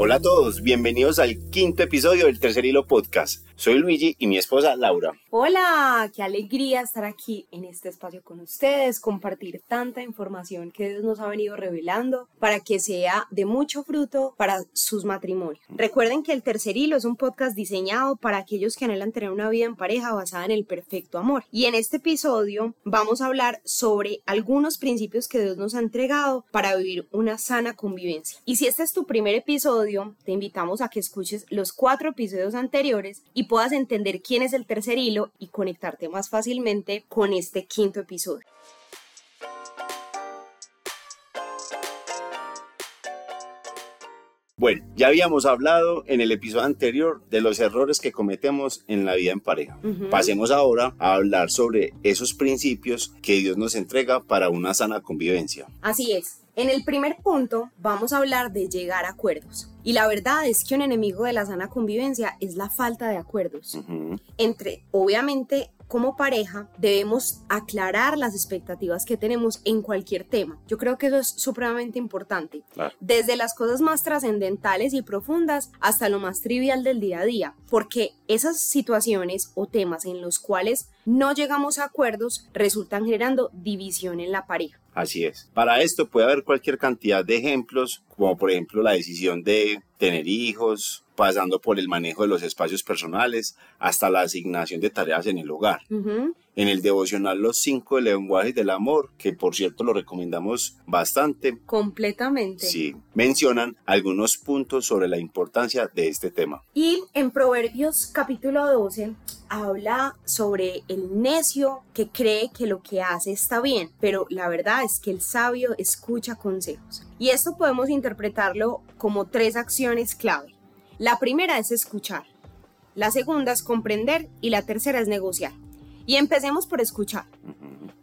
Hola a todos, bienvenidos al quinto episodio del Tercer Hilo Podcast. Soy Luigi y mi esposa Laura. Hola, qué alegría estar aquí en este espacio con ustedes, compartir tanta información que Dios nos ha venido revelando para que sea de mucho fruto para sus matrimonios. Recuerden que el Tercer Hilo es un podcast diseñado para aquellos que anhelan tener una vida en pareja basada en el perfecto amor. Y en este episodio vamos a hablar sobre algunos principios que Dios nos ha entregado para vivir una sana convivencia. Y si este es tu primer episodio, te invitamos a que escuches los cuatro episodios anteriores y puedas entender quién es el tercer hilo y conectarte más fácilmente con este quinto episodio. Bueno, ya habíamos hablado en el episodio anterior de los errores que cometemos en la vida en pareja. Pasemos ahora a hablar sobre esos principios que Dios nos entrega para una sana convivencia. Así es. En el primer punto vamos a hablar de llegar a acuerdos. Y la verdad es que un enemigo de la sana convivencia es la falta de acuerdos. Entre, obviamente, como pareja debemos aclarar las expectativas que tenemos en cualquier tema. Yo creo que eso es supremamente importante. Desde las cosas más trascendentales y profundas hasta lo más trivial del día a día. Porque esas situaciones o temas en los cuales no llegamos a acuerdos resultan generando división en la pareja. Así es. Para esto puede haber cualquier cantidad de ejemplos, como por ejemplo la decisión de tener hijos, pasando por el manejo de los espacios personales hasta la asignación de tareas en el hogar. En el devocional Los cinco lenguajes del amor, que por cierto lo recomendamos bastante. Completamente. Sí, mencionan algunos puntos sobre la importancia de este tema. Y en Proverbios capítulo 12 habla sobre el necio que cree que lo que hace está bien, pero la verdad es que el sabio escucha consejos. Y esto podemos interpretarlo como tres acciones clave. La primera es escuchar, la segunda es comprender y la tercera es negociar. Y empecemos por escuchar.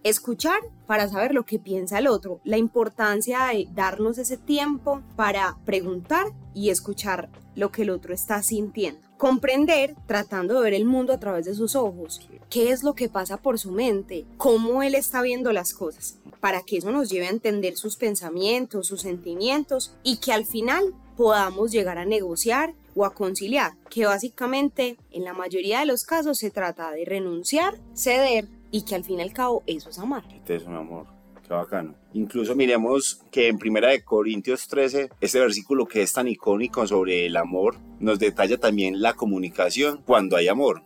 Escuchar para saber lo que piensa el otro, la importancia de darnos ese tiempo para preguntar y escuchar lo que el otro está sintiendo. Comprender tratando de ver el mundo a través de sus ojos. ¿Qué es lo que pasa por su mente? ¿Cómo él está viendo las cosas? Para que eso nos lleve a entender sus pensamientos, sus sentimientos y que al final podamos llegar a negociar o a conciliar, que básicamente en la mayoría de los casos se trata de renunciar, ceder y que al fin y al cabo eso es amar. Este es un amor. Qué bacano. Incluso miremos que en Primera de Corintios 13, este versículo que es tan icónico sobre el amor, nos detalla también la comunicación cuando hay amor.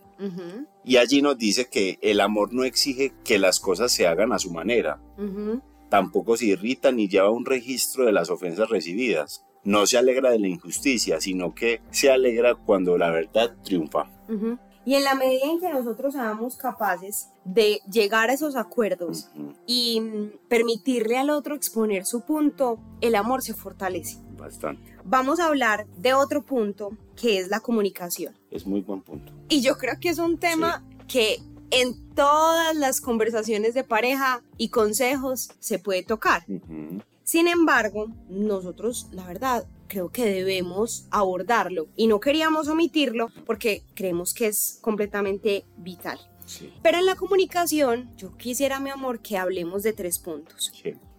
Y allí nos dice que el amor no exige que las cosas se hagan a su manera. Tampoco se irrita ni lleva un registro de las ofensas recibidas no se alegra de la injusticia, sino que se alegra cuando la verdad triunfa. Y en la medida en que nosotros seamos capaces de llegar a esos acuerdos y permitirle al otro exponer su punto, el amor se fortalece. Bastante. Vamos a hablar de otro punto que es la comunicación. Es muy buen punto. Y yo creo que es un tema que en todas las conversaciones de pareja y consejos se puede tocar. Sin embargo, nosotros, la verdad, creo que debemos abordarlo y no queríamos omitirlo porque creemos que es completamente vital. Pero en la comunicación, yo quisiera, mi amor, que hablemos de tres puntos.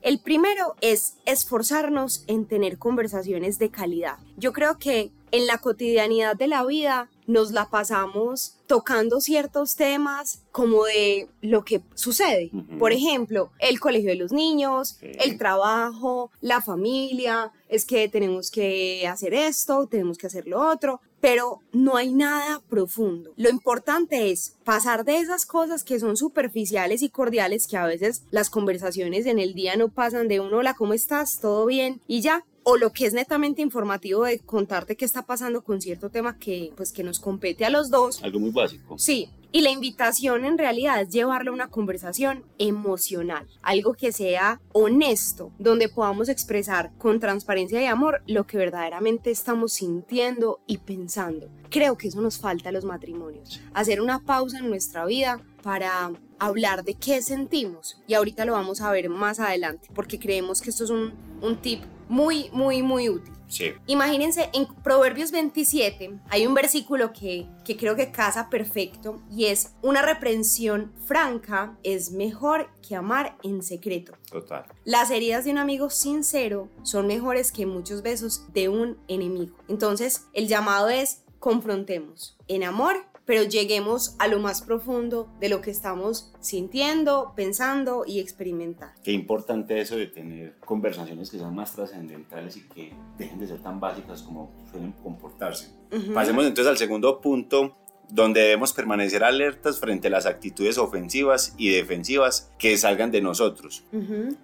El primero es esforzarnos en tener conversaciones de calidad. Yo creo que en la cotidianidad de la vida nos la pasamos tocando ciertos temas como de lo que sucede. Por ejemplo, el colegio de los niños, el trabajo, la familia, es que tenemos que hacer esto, tenemos que hacer lo otro, pero no hay nada profundo. Lo importante es pasar de esas cosas que son superficiales y cordiales, que a veces las conversaciones en el día no pasan de un hola, ¿cómo estás? ¿Todo bien? Y ya, o lo que es netamente informativo de contarte qué está pasando con cierto tema que pues que nos compete a los dos. Algo muy básico. Sí, y la invitación en realidad es llevarle a una conversación emocional, algo que sea honesto, donde podamos expresar con transparencia y amor lo que verdaderamente estamos sintiendo y pensando. Creo que eso nos falta a los matrimonios, hacer una pausa en nuestra vida para hablar de qué sentimos y ahorita lo vamos a ver más adelante porque creemos que esto es un, un tip muy, muy, muy útil. Sí. Imagínense, en Proverbios 27 hay un versículo que, que creo que casa perfecto y es una reprensión franca es mejor que amar en secreto. Total. Las heridas de un amigo sincero son mejores que muchos besos de un enemigo. Entonces, el llamado es confrontemos en amor pero lleguemos a lo más profundo de lo que estamos sintiendo, pensando y experimentando. Qué importante eso de tener conversaciones que sean más trascendentales y que dejen de ser tan básicas como suelen comportarse. Pasemos entonces al segundo punto donde debemos permanecer alertas frente a las actitudes ofensivas y defensivas que salgan de nosotros,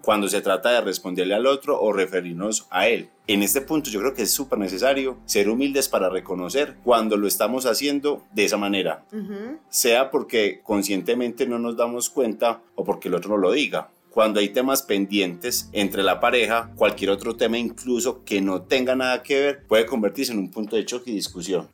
cuando se trata de responderle al otro o referirnos a él. En este punto yo creo que es súper necesario ser humildes para reconocer cuando lo estamos haciendo de esa manera, sea porque conscientemente no nos damos cuenta o porque el otro no lo diga cuando hay temas pendientes entre la pareja, cualquier otro tema incluso que no tenga nada que ver puede convertirse en un punto de choque y discusión.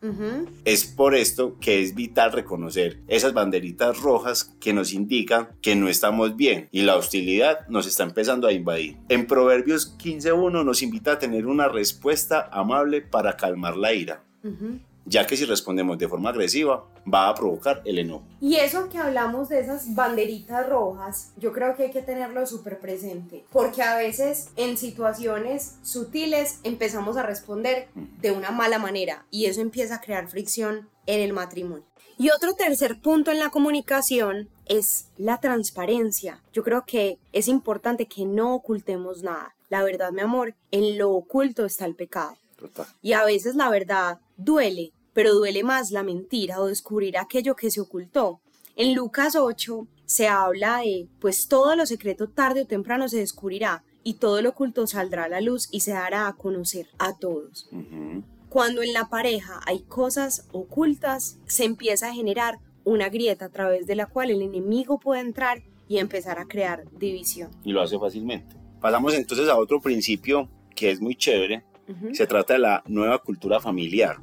Es por esto que es vital reconocer esas banderitas rojas que nos indican que no estamos bien y la hostilidad nos está empezando a invadir. En Proverbios 15.1 nos invita a tener una respuesta amable para calmar la ira ya que si respondemos de forma agresiva va a provocar el enojo. Y eso que hablamos de esas banderitas rojas, yo creo que hay que tenerlo súper presente, porque a veces en situaciones sutiles empezamos a responder de una mala manera y eso empieza a crear fricción en el matrimonio. Y otro tercer punto en la comunicación es la transparencia. Yo creo que es importante que no ocultemos nada. La verdad, mi amor, en lo oculto está el pecado. Y a veces la verdad duele, pero duele más la mentira o descubrir aquello que se ocultó. En Lucas 8 se habla de, pues todo lo secreto tarde o temprano se descubrirá y todo lo oculto saldrá a la luz y se dará a conocer a todos. Cuando en la pareja hay cosas ocultas, se empieza a generar una grieta a través de la cual el enemigo puede entrar y empezar a crear división. Y lo hace fácilmente. Pasamos entonces a otro principio que es muy chévere, se trata de la nueva cultura familiar.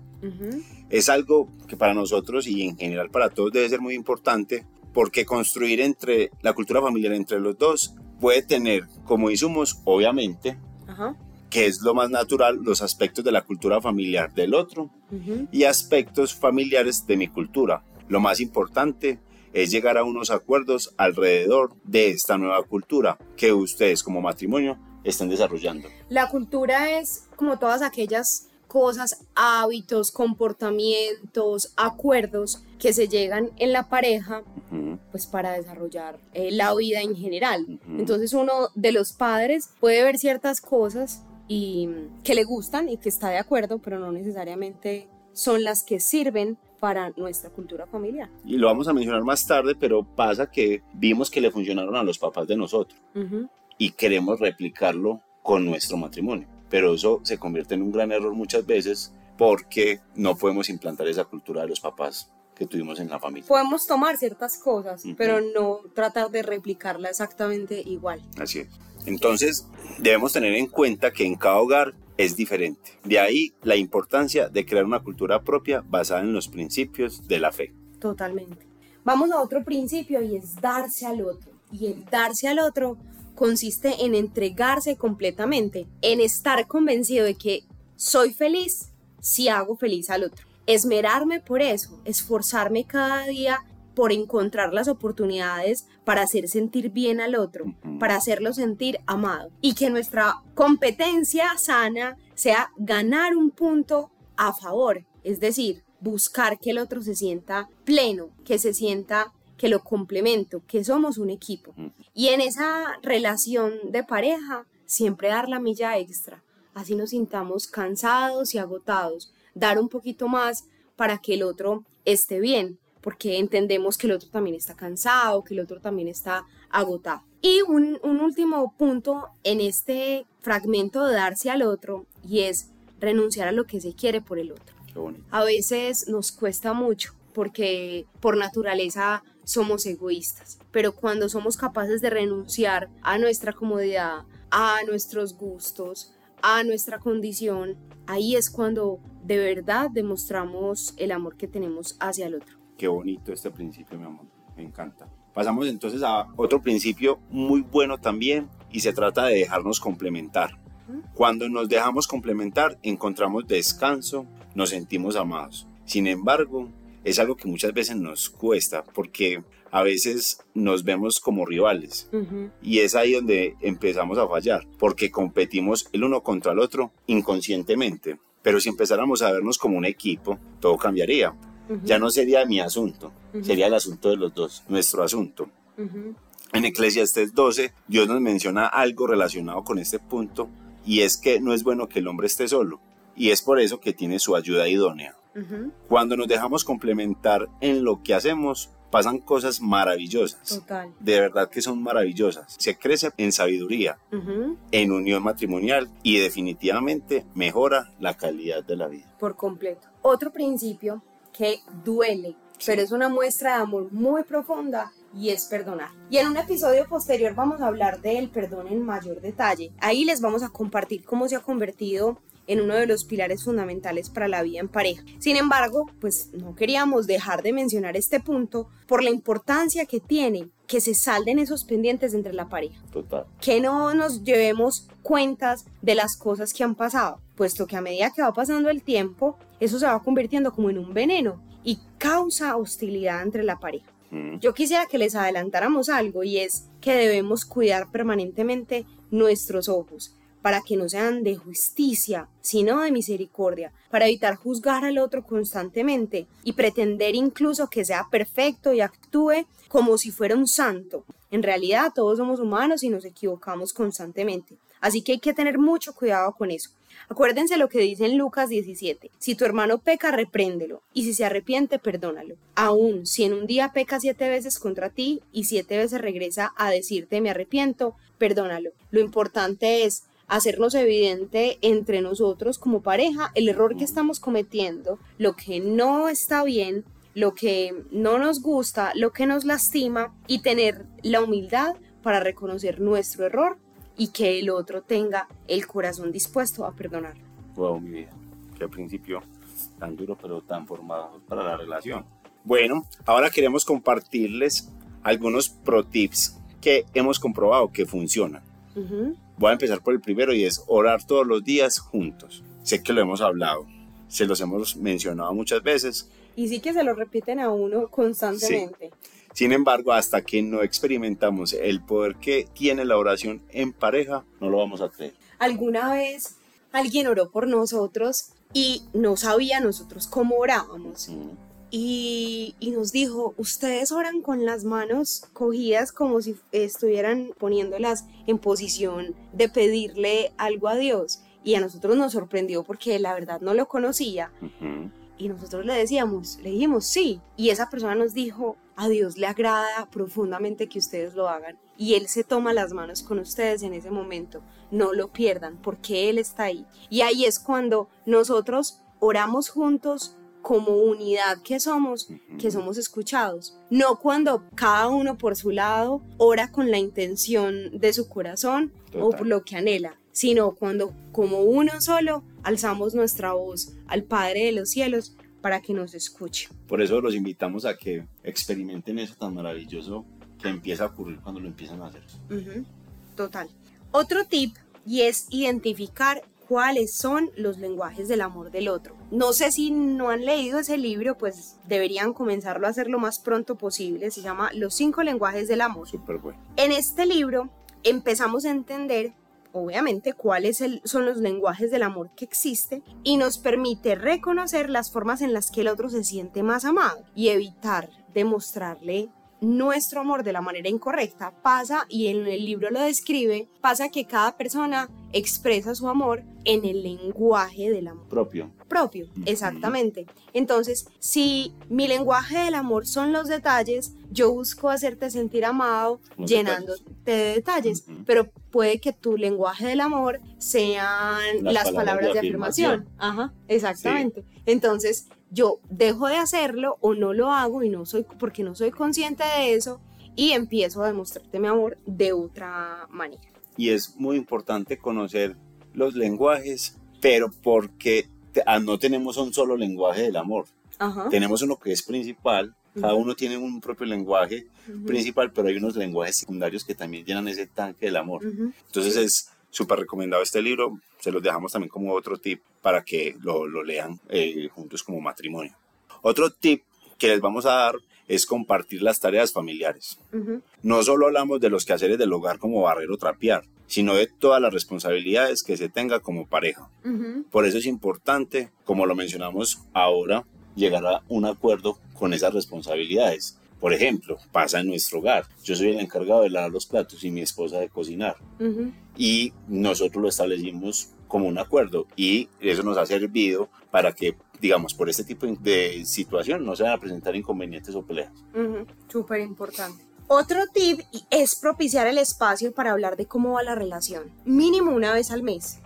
Es algo que para nosotros y en general para todos debe ser muy importante porque construir entre la cultura familiar entre los dos puede tener como insumos, obviamente, que es lo más natural, los aspectos de la cultura familiar del otro y aspectos familiares de mi cultura. Lo más importante es llegar a unos acuerdos alrededor de esta nueva cultura que ustedes como matrimonio están desarrollando. La cultura es como todas aquellas cosas, hábitos, comportamientos, acuerdos que se llegan en la pareja, pues para desarrollar eh, la vida en general. Entonces uno de los padres puede ver ciertas cosas y que le gustan y que está de acuerdo, pero no necesariamente son las que sirven para nuestra cultura familiar. Y lo vamos a mencionar más tarde, pero pasa que vimos que le funcionaron a los papás de nosotros y queremos replicarlo con nuestro matrimonio. Pero eso se convierte en un gran error muchas veces porque no podemos implantar esa cultura de los papás que tuvimos en la familia. Podemos tomar ciertas cosas, pero no tratar de replicarla exactamente igual. Así es. Entonces, debemos tener en cuenta que en cada hogar es diferente. De ahí la importancia de crear una cultura propia basada en los principios de la fe. Totalmente. Vamos a otro principio y es darse al otro. Y el darse al otro consiste en entregarse completamente, en estar convencido de que soy feliz si hago feliz al otro. Esmerarme por eso, esforzarme cada día por encontrar las oportunidades para hacer sentir bien al otro, para hacerlo sentir amado. Y que nuestra competencia sana sea ganar un punto a favor, es decir, buscar que el otro se sienta pleno, que se sienta que lo complemento, que somos un equipo. Y en esa relación de pareja, siempre dar la milla extra, así nos sintamos cansados y agotados, dar un poquito más para que el otro esté bien, porque entendemos que el otro también está cansado, que el otro también está agotado. Y un, un último punto en este fragmento de darse al otro, y es renunciar a lo que se quiere por el otro. A veces nos cuesta mucho porque por naturaleza somos egoístas. Pero cuando somos capaces de renunciar a nuestra comodidad, a nuestros gustos, a nuestra condición, ahí es cuando de verdad demostramos el amor que tenemos hacia el otro. Qué bonito este principio, mi amor. Me encanta. Pasamos entonces a otro principio muy bueno también y se trata de dejarnos complementar. Cuando nos dejamos complementar, encontramos descanso, nos sentimos amados. Sin embargo, es algo que muchas veces nos cuesta porque a veces nos vemos como rivales y es ahí donde empezamos a fallar porque competimos el uno contra el otro inconscientemente. Pero si empezáramos a vernos como un equipo, todo cambiaría. Ya no sería mi asunto, sería el asunto de los dos, nuestro asunto. En Eclesiastes 12, Dios nos menciona algo relacionado con este punto y es que no es bueno que el hombre esté solo y es por eso que tiene su ayuda idónea. Cuando nos dejamos complementar en lo que hacemos, pasan cosas maravillosas. Total. De verdad que son maravillosas. Se crece en sabiduría, en unión matrimonial y definitivamente mejora la calidad de la vida. Por completo. Otro principio que duele, pero es una muestra de amor muy profunda y es perdonar. Y en un episodio posterior vamos a hablar del perdón en mayor detalle. Ahí les vamos a compartir cómo se ha convertido en uno de los pilares fundamentales para la vida en pareja. Sin embargo, pues no queríamos dejar de mencionar este punto por la importancia que tiene que se salden esos pendientes entre la pareja. Total. Que no nos llevemos cuentas de las cosas que han pasado, puesto que a medida que va pasando el tiempo, eso se va convirtiendo como en un veneno y causa hostilidad entre la pareja. Yo quisiera que les adelantáramos algo y es que debemos cuidar permanentemente nuestros ojos para que no sean de justicia, sino de misericordia, para evitar juzgar al otro constantemente y pretender incluso que sea perfecto y actúe como si fuera un santo. En realidad todos somos humanos y nos equivocamos constantemente, así que hay que tener mucho cuidado con eso. Acuérdense lo que dice en Lucas 17. Si tu hermano peca, repréndelo, y si se arrepiente, perdónalo. Aún si en un día peca siete veces contra ti y siete veces regresa a decirte me arrepiento, perdónalo. Lo importante es hacernos evidente entre nosotros como pareja el error que estamos cometiendo, lo que no está bien, lo que no nos gusta, lo que nos lastima y tener la humildad para reconocer nuestro error y que el otro tenga el corazón dispuesto a perdonar. Wow, mi vida, qué principio tan duro pero tan formado para la relación. Bueno, ahora queremos compartirles algunos pro tips que hemos comprobado que funcionan. Voy a empezar por el primero y es orar todos los días juntos. Sé que lo hemos hablado, se los hemos mencionado muchas veces. Y sí que se lo repiten a uno constantemente. Sin embargo, hasta que no experimentamos el poder que tiene la oración en pareja, no lo vamos a creer. ¿Alguna vez alguien oró por nosotros y no sabía nosotros cómo orábamos? Y, nos dijo, ustedes oran con las manos cogidas como si estuvieran poniéndolas en posición de pedirle algo a Dios. Y a nosotros nos sorprendió porque la verdad no lo conocía. Y nosotros le decíamos, le dijimos sí. Y esa persona nos dijo, a Dios le agrada profundamente que ustedes lo hagan. Y Él se toma las manos con ustedes en ese momento. No lo pierdan porque Él está ahí. Y ahí es cuando nosotros oramos juntos como unidad que somos, que somos escuchados. No cuando cada uno por su lado ora con la intención de su corazón o por lo que anhela, sino cuando como uno solo alzamos nuestra voz al Padre de los cielos para que nos escuche. Por eso los invitamos a que experimenten eso tan maravilloso que empieza a ocurrir cuando lo empiezan a hacer. Total. Otro tip y es identificar cuáles son los lenguajes del amor del otro. No sé si no han leído ese libro, pues deberían comenzarlo a hacer lo más pronto posible. Se llama Los cinco lenguajes del amor. Súper bueno. En este libro empezamos a entender obviamente cuáles son los lenguajes del amor que existe y nos permite reconocer las formas en las que el otro se siente más amado y evitar demostrarle nuestro amor de la manera incorrecta pasa, y en el libro lo describe, pasa que cada persona expresa su amor en el lenguaje del amor. Propio. Propio, exactamente. Entonces, si mi lenguaje del amor son los detalles, yo busco hacerte sentir amado llenándote de detalles, pero puede que tu lenguaje del amor sean las, palabras, de afirmación. Ajá, exactamente. Entonces, yo dejo de hacerlo o no lo hago y no soy porque no soy consciente de eso y empiezo a demostrarte mi amor de otra manera. Y es muy importante conocer los lenguajes, pero porque ah, no tenemos un solo lenguaje del amor. Tenemos uno que es principal, cada uno tiene un propio lenguaje principal, pero hay unos lenguajes secundarios que también llenan ese tanque del amor. Entonces es súper recomendado este libro. Se los dejamos también como otro tip para que lo, lo lean eh, juntos como matrimonio. Otro tip que les vamos a dar es compartir las tareas familiares. No solo hablamos de los quehaceres del hogar como barrer o trapear, sino de todas las responsabilidades que se tenga como pareja. Por eso es importante, como lo mencionamos ahora, llegar a un acuerdo con esas responsabilidades. Por ejemplo, pasa en nuestro hogar. Yo soy el encargado de lavar los platos y mi esposa de cocinar. Y nosotros lo establecimos como un acuerdo y eso nos ha servido para que, digamos, por este tipo de situación no se van a presentar inconvenientes o peleas. Súper importante. Otro tip es propiciar el espacio para hablar de cómo va la relación, mínimo una vez al mes.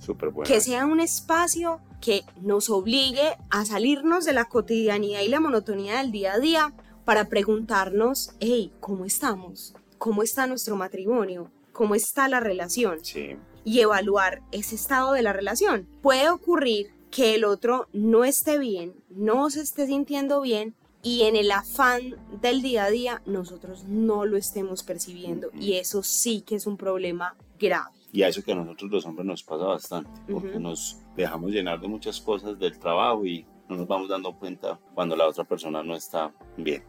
Súper bueno. Que sea un espacio que nos obligue a salirnos de la cotidianidad y la monotonía del día a día para preguntarnos, hey, ¿cómo estamos? ¿Cómo está nuestro matrimonio? ¿Cómo está la relación? Sí. Y evaluar ese estado de la relación. Puede ocurrir que el otro no esté bien, no se esté sintiendo bien y en el afán del día a día nosotros no lo estemos percibiendo y eso sí que es un problema grave. Y a eso que a nosotros los hombres nos pasa bastante, porque nos dejamos llenar de muchas cosas del trabajo y no nos vamos dando cuenta cuando la otra persona no está bien.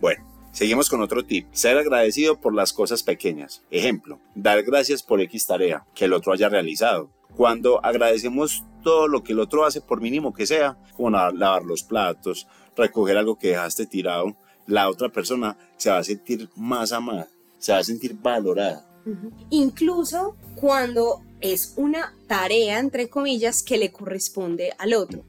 Bueno, seguimos con otro tip. Ser agradecido por las cosas pequeñas. Ejemplo, dar gracias por X tarea que el otro haya realizado. Cuando agradecemos todo lo que el otro hace, por mínimo que sea, como lavar los platos, recoger algo que dejaste tirado, la otra persona se va a sentir más amada, se va a sentir valorada. Incluso cuando es una tarea, entre comillas, que le corresponde al otro.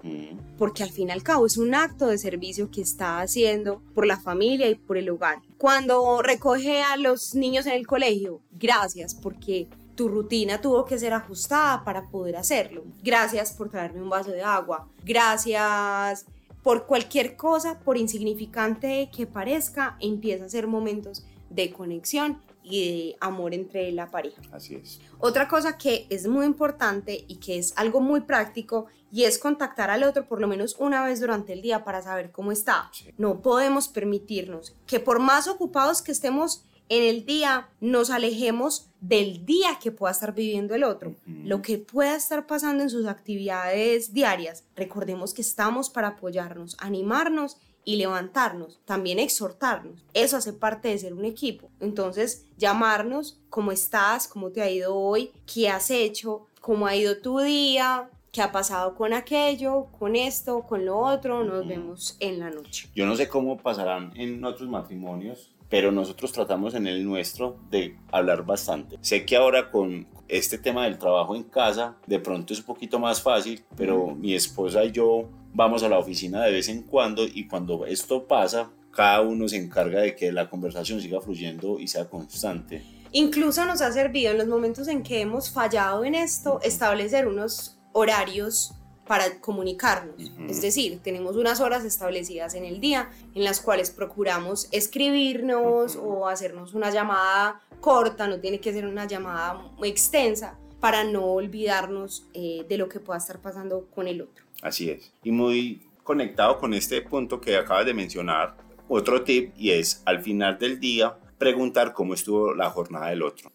Porque al fin y al cabo es un acto de servicio que está haciendo por la familia y por el hogar. Cuando recoge a los niños en el colegio, gracias, porque tu rutina tuvo que ser ajustada para poder hacerlo. Gracias por traerme un vaso de agua. Gracias por cualquier cosa, por insignificante que parezca, empieza a ser momentos de conexión y de amor entre la pareja. Así es. Otra cosa que es muy importante y que es algo muy práctico y es contactar al otro por lo menos una vez durante el día para saber cómo está. No podemos permitirnos que por más ocupados que estemos en el día nos alejemos del día que pueda estar viviendo el otro, lo que pueda estar pasando en sus actividades diarias. Recordemos que estamos para apoyarnos, animarnos y levantarnos, también exhortarnos. Eso hace parte de ser un equipo. Entonces, llamarnos, ¿cómo estás? ¿Cómo te ha ido hoy? ¿Qué has hecho? ¿Cómo ha ido tu día? ¿Qué ha pasado con aquello, con esto, con lo otro? Nos vemos en la noche. Yo no sé cómo pasarán en otros matrimonios, pero nosotros tratamos en el nuestro de hablar bastante. Sé que ahora con este tema del trabajo en casa, de pronto es un poquito más fácil, pero mi esposa y yo vamos a la oficina de vez en cuando y cuando esto pasa, cada uno se encarga de que la conversación siga fluyendo y sea constante. Incluso nos ha servido en los momentos en que hemos fallado en esto, establecer unos horarios para comunicarnos. Es decir, tenemos unas horas establecidas en el día en las cuales procuramos escribirnos o hacernos una llamada corta, no tiene que ser una llamada muy extensa, para no olvidarnos eh, de lo que pueda estar pasando con el otro. Así es. Y muy conectado con este punto que acabas de mencionar, otro tip y es al final del día preguntar cómo estuvo la jornada del otro.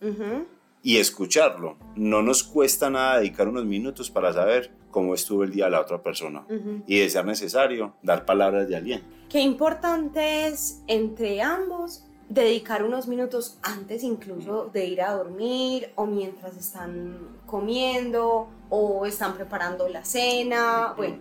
Y escucharlo. No nos cuesta nada dedicar unos minutos para saber cómo estuvo el día de la otra persona. Y de ser necesario dar palabras de aliento. Qué importante es entre ambos dedicar unos minutos antes incluso de ir a dormir o mientras están comiendo o están preparando la cena, bueno,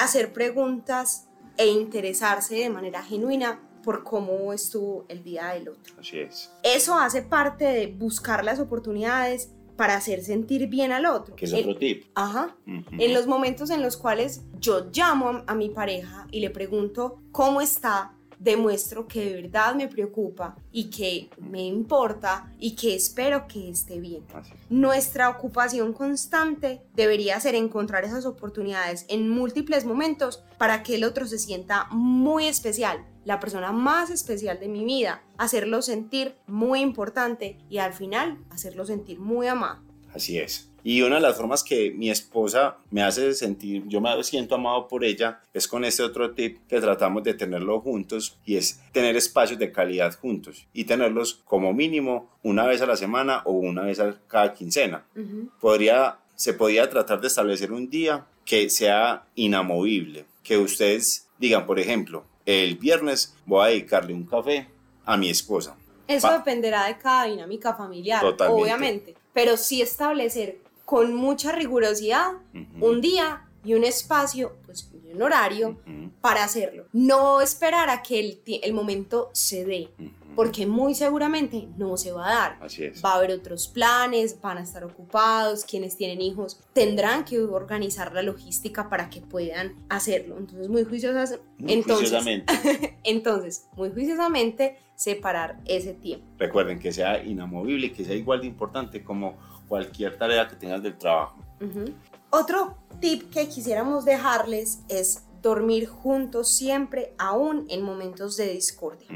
hacer preguntas e interesarse de manera genuina por cómo estuvo el día del otro. Así es. Eso hace parte de buscar las oportunidades para hacer sentir bien al otro. Que es otro tip. Ajá. En los momentos en los cuales yo llamo a, mi pareja y le pregunto cómo está, demuestro que de verdad me preocupa y que me importa y que espero que esté bien. Nuestra ocupación constante debería ser encontrar esas oportunidades en múltiples momentos para que el otro se sienta muy especial, la persona más especial de mi vida, hacerlo sentir muy importante y al final hacerlo sentir muy amado. Así es. Y una de las formas que mi esposa me hace sentir, yo me siento amado por ella, es con este otro tip que tratamos de tenerlo juntos y es tener espacios de calidad juntos y tenerlos como mínimo una vez a la semana o una vez a cada quincena. Podría, se podría tratar de establecer un día que sea inamovible, que ustedes digan, por ejemplo, el viernes voy a dedicarle un café a mi esposa. Eso dependerá de cada dinámica familiar, obviamente, pero sí establecer con mucha rigurosidad un día y un espacio, pues un horario para hacerlo. No esperar a que el, el momento se dé, porque muy seguramente no se va a dar. Así es. Va a haber otros planes, van a estar ocupados, quienes tienen hijos tendrán que organizar la logística para que puedan hacerlo. Entonces, muy juiciosas, entonces, entonces, muy juiciosamente separar ese tiempo. Recuerden que sea inamovible y que sea igual de importante como cualquier tarea que tengas del trabajo. Otro tip que quisiéramos dejarles es dormir juntos siempre, aún en momentos de discordia,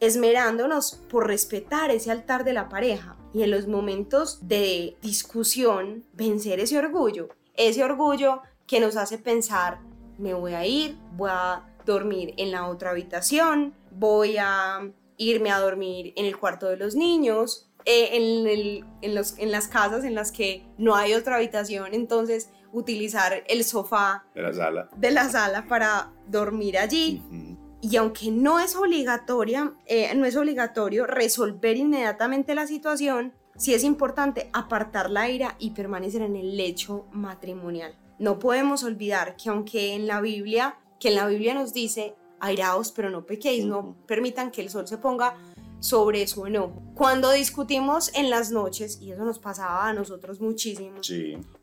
esmerándonos por respetar ese altar de la pareja y en los momentos de discusión vencer ese orgullo, ese orgullo que nos hace pensar, me voy a ir, voy a dormir en la otra habitación, voy a irme a dormir en el cuarto de los niños, eh, en, los, en las casas en las que no hay otra habitación, entonces utilizar el sofá de la sala, de la sala para dormir allí. Y aunque no es obligatoria, eh, no es obligatorio resolver inmediatamente la situación, sí es importante apartar la ira y permanecer en el lecho matrimonial. No podemos olvidar que aunque en la Biblia, que en la Biblia nos dice, airaos pero no pequéis, no permitan que el sol se ponga sobre su enojo. Cuando discutimos en las noches, y eso nos pasaba a nosotros muchísimo,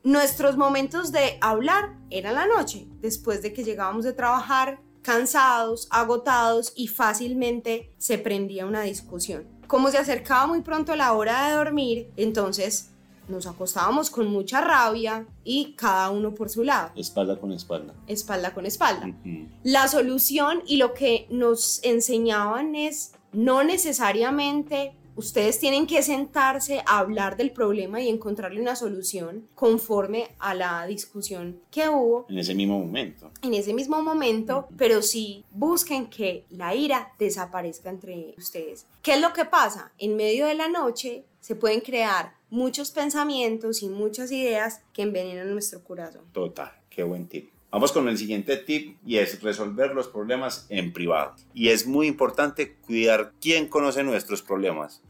nuestros momentos de hablar eran la noche, después de que llegábamos de trabajar cansados, agotados y fácilmente se prendía una discusión. Como se acercaba muy pronto la hora de dormir, entonces nos acostábamos con mucha rabia y cada uno por su lado. Espalda con espalda. Espalda con espalda. La solución y lo que nos enseñaban es no necesariamente ustedes tienen que sentarse a hablar del problema y encontrarle una solución conforme a la discusión que hubo. En ese mismo momento. En ese mismo momento, pero sí busquen que la ira desaparezca entre ustedes. ¿Qué es lo que pasa? En medio de la noche se pueden crear muchos pensamientos y muchas ideas que envenenan nuestro corazón. Total, qué buen tip. Vamos con el siguiente tip y es resolver los problemas en privado. Y es muy importante cuidar quién conoce nuestros problemas.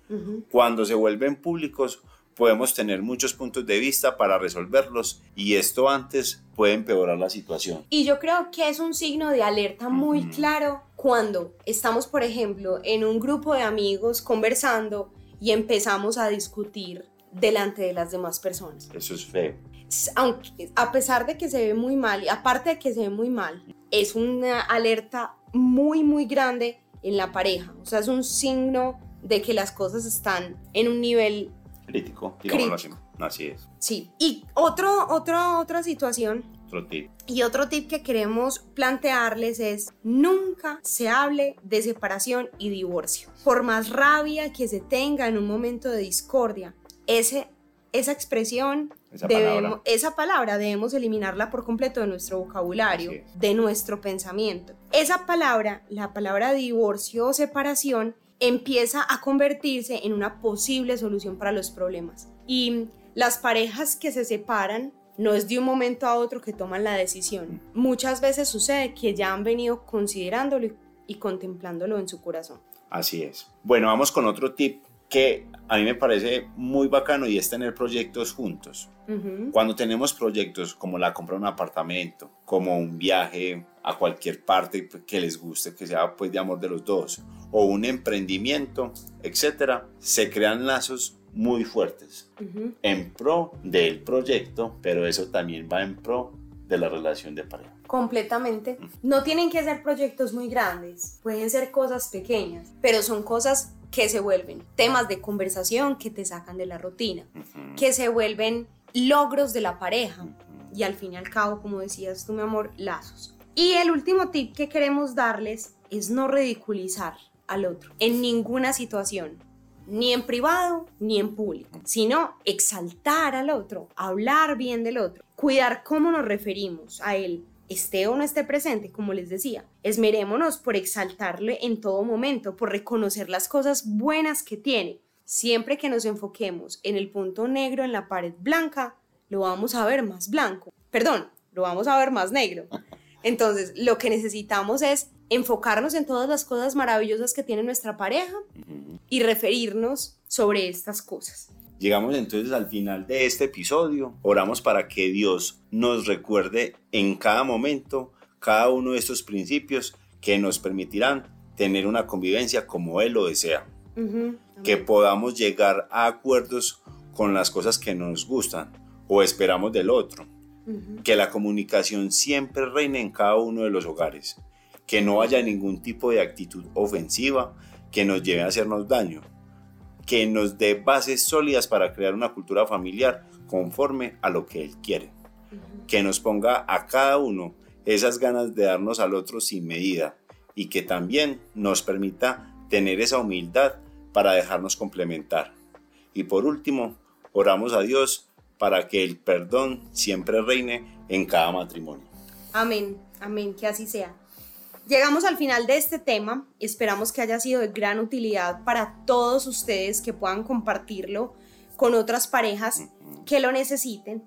Cuando se vuelven públicos podemos tener muchos puntos de vista para resolverlos y esto antes puede empeorar la situación. Y yo creo que es un signo de alerta muy claro cuando estamos, por ejemplo, en un grupo de amigos conversando y empezamos a discutir delante de las demás personas. Eso es feo aunque, a pesar de que se ve muy mal, y aparte de que se ve muy mal, es una alerta muy, muy grande en la pareja. O sea, es un signo de que las cosas están en un nivel crítico, digámoslo así. Así es. Sí. Y otro, otro, otra situación. Otro tip. Y otro tip que queremos plantearles es nunca se hable de separación y divorcio. Por más rabia que se tenga en un momento de discordia, ese, esa expresión esa, palabra. esa palabra debemos eliminarla por completo de nuestro vocabulario, de nuestro pensamiento. Esa palabra, la palabra divorcio o separación, empieza a convertirse en una posible solución para los problemas. Y las parejas que se separan no es de un momento a otro que toman la decisión. Muchas veces sucede que ya han venido considerándolo y contemplándolo en su corazón. Así es. Bueno, vamos con otro tip que a mí me parece muy bacano y es tener proyectos juntos. Cuando tenemos proyectos como la compra de un apartamento, como un viaje a cualquier parte que les guste, que sea pues de amor de los dos, o un emprendimiento, etcétera, se crean lazos muy fuertes en pro del proyecto, pero eso también va en pro de la relación de pareja. Completamente. No tienen que ser proyectos muy grandes, pueden ser cosas pequeñas, pero son cosas que se vuelven temas de conversación que te sacan de la rutina, que se vuelven logros de la pareja y al fin y al cabo, como decías tú, mi amor, lazos. Y el último tip que queremos darles es no ridiculizar al otro en ninguna situación. ni en privado ni en público, sino exaltar al otro, hablar bien del otro, cuidar cómo nos referimos a él, esté o no esté presente, como les decía. Esmerémonos por exaltarle en todo momento, por reconocer las cosas buenas que tiene. Siempre que nos enfoquemos en el punto negro en la pared blanca, lo vamos a ver más blanco. Perdón, lo vamos a ver más negro. Entonces, lo que necesitamos es enfocarnos en todas las cosas maravillosas que tiene nuestra pareja y referirnos sobre estas cosas. Llegamos entonces al final de este episodio. Oramos para que Dios nos recuerde en cada momento cada uno de estos principios que nos permitirán tener una convivencia como Él lo desea. Que podamos llegar a acuerdos con las cosas que nos gustan o esperamos del otro. Que la comunicación siempre reine en cada uno de los hogares. Que no haya ningún tipo de actitud ofensiva que nos lleve a hacernos daño, que nos dé bases sólidas para crear una cultura familiar conforme a lo que Él quiere, que nos ponga a cada uno esas ganas de darnos al otro sin medida y que también nos permita tener esa humildad para dejarnos complementar. Y por último, oramos a Dios para que el perdón siempre reine en cada matrimonio. Amén, amén, que así sea. Llegamos al final de este tema, esperamos que haya sido de gran utilidad para todos ustedes que puedan compartirlo con otras parejas que lo necesiten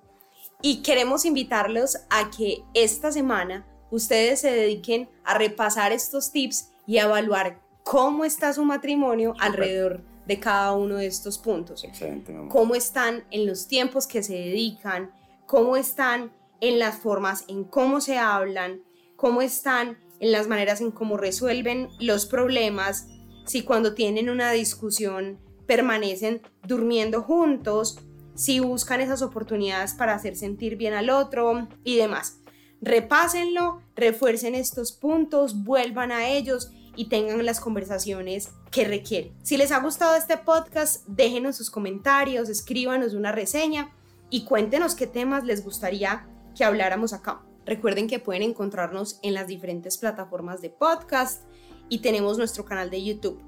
y queremos invitarlos a que esta semana ustedes se dediquen a repasar estos tips y a evaluar cómo está su matrimonio alrededor de cada uno de estos puntos. Excelente, Cómo están en los tiempos que se dedican, cómo están en las formas en cómo se hablan, cómo están en las maneras en cómo resuelven los problemas, si cuando tienen una discusión permanecen durmiendo juntos, si buscan esas oportunidades para hacer sentir bien al otro y demás. Repásenlo, refuercen estos puntos, vuelvan a ellos y tengan las conversaciones que requieren. Si les ha gustado este podcast, déjenos sus comentarios, escríbanos una reseña y cuéntenos qué temas les gustaría que habláramos acá. Recuerden que pueden encontrarnos en las diferentes plataformas de podcast y tenemos nuestro canal de YouTube.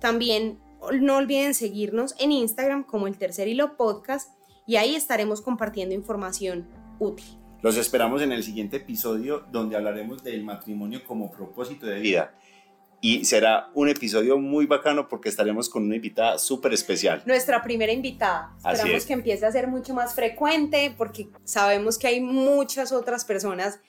También no olviden seguirnos en Instagram como el Tercer Hilo Podcast y ahí estaremos compartiendo información útil. Los esperamos en el siguiente episodio donde hablaremos del matrimonio como propósito de vida y será un episodio muy bacano porque estaremos con una invitada súper especial. Nuestra primera invitada. Esperamos que empiece a ser mucho más frecuente porque sabemos que hay muchas otras personas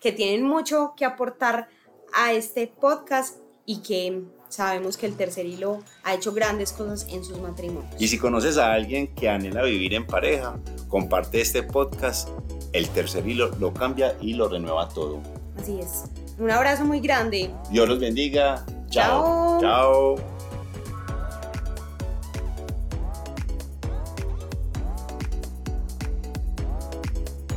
que tienen mucho que aportar a este podcast y que sabemos que el tercer hilo ha hecho grandes cosas en sus matrimonios. Y si conoces a alguien que anhela vivir en pareja, comparte este podcast. El tercer hilo lo cambia y lo renueva todo. Así es. Un abrazo muy grande. Dios los bendiga. Chao. Chao.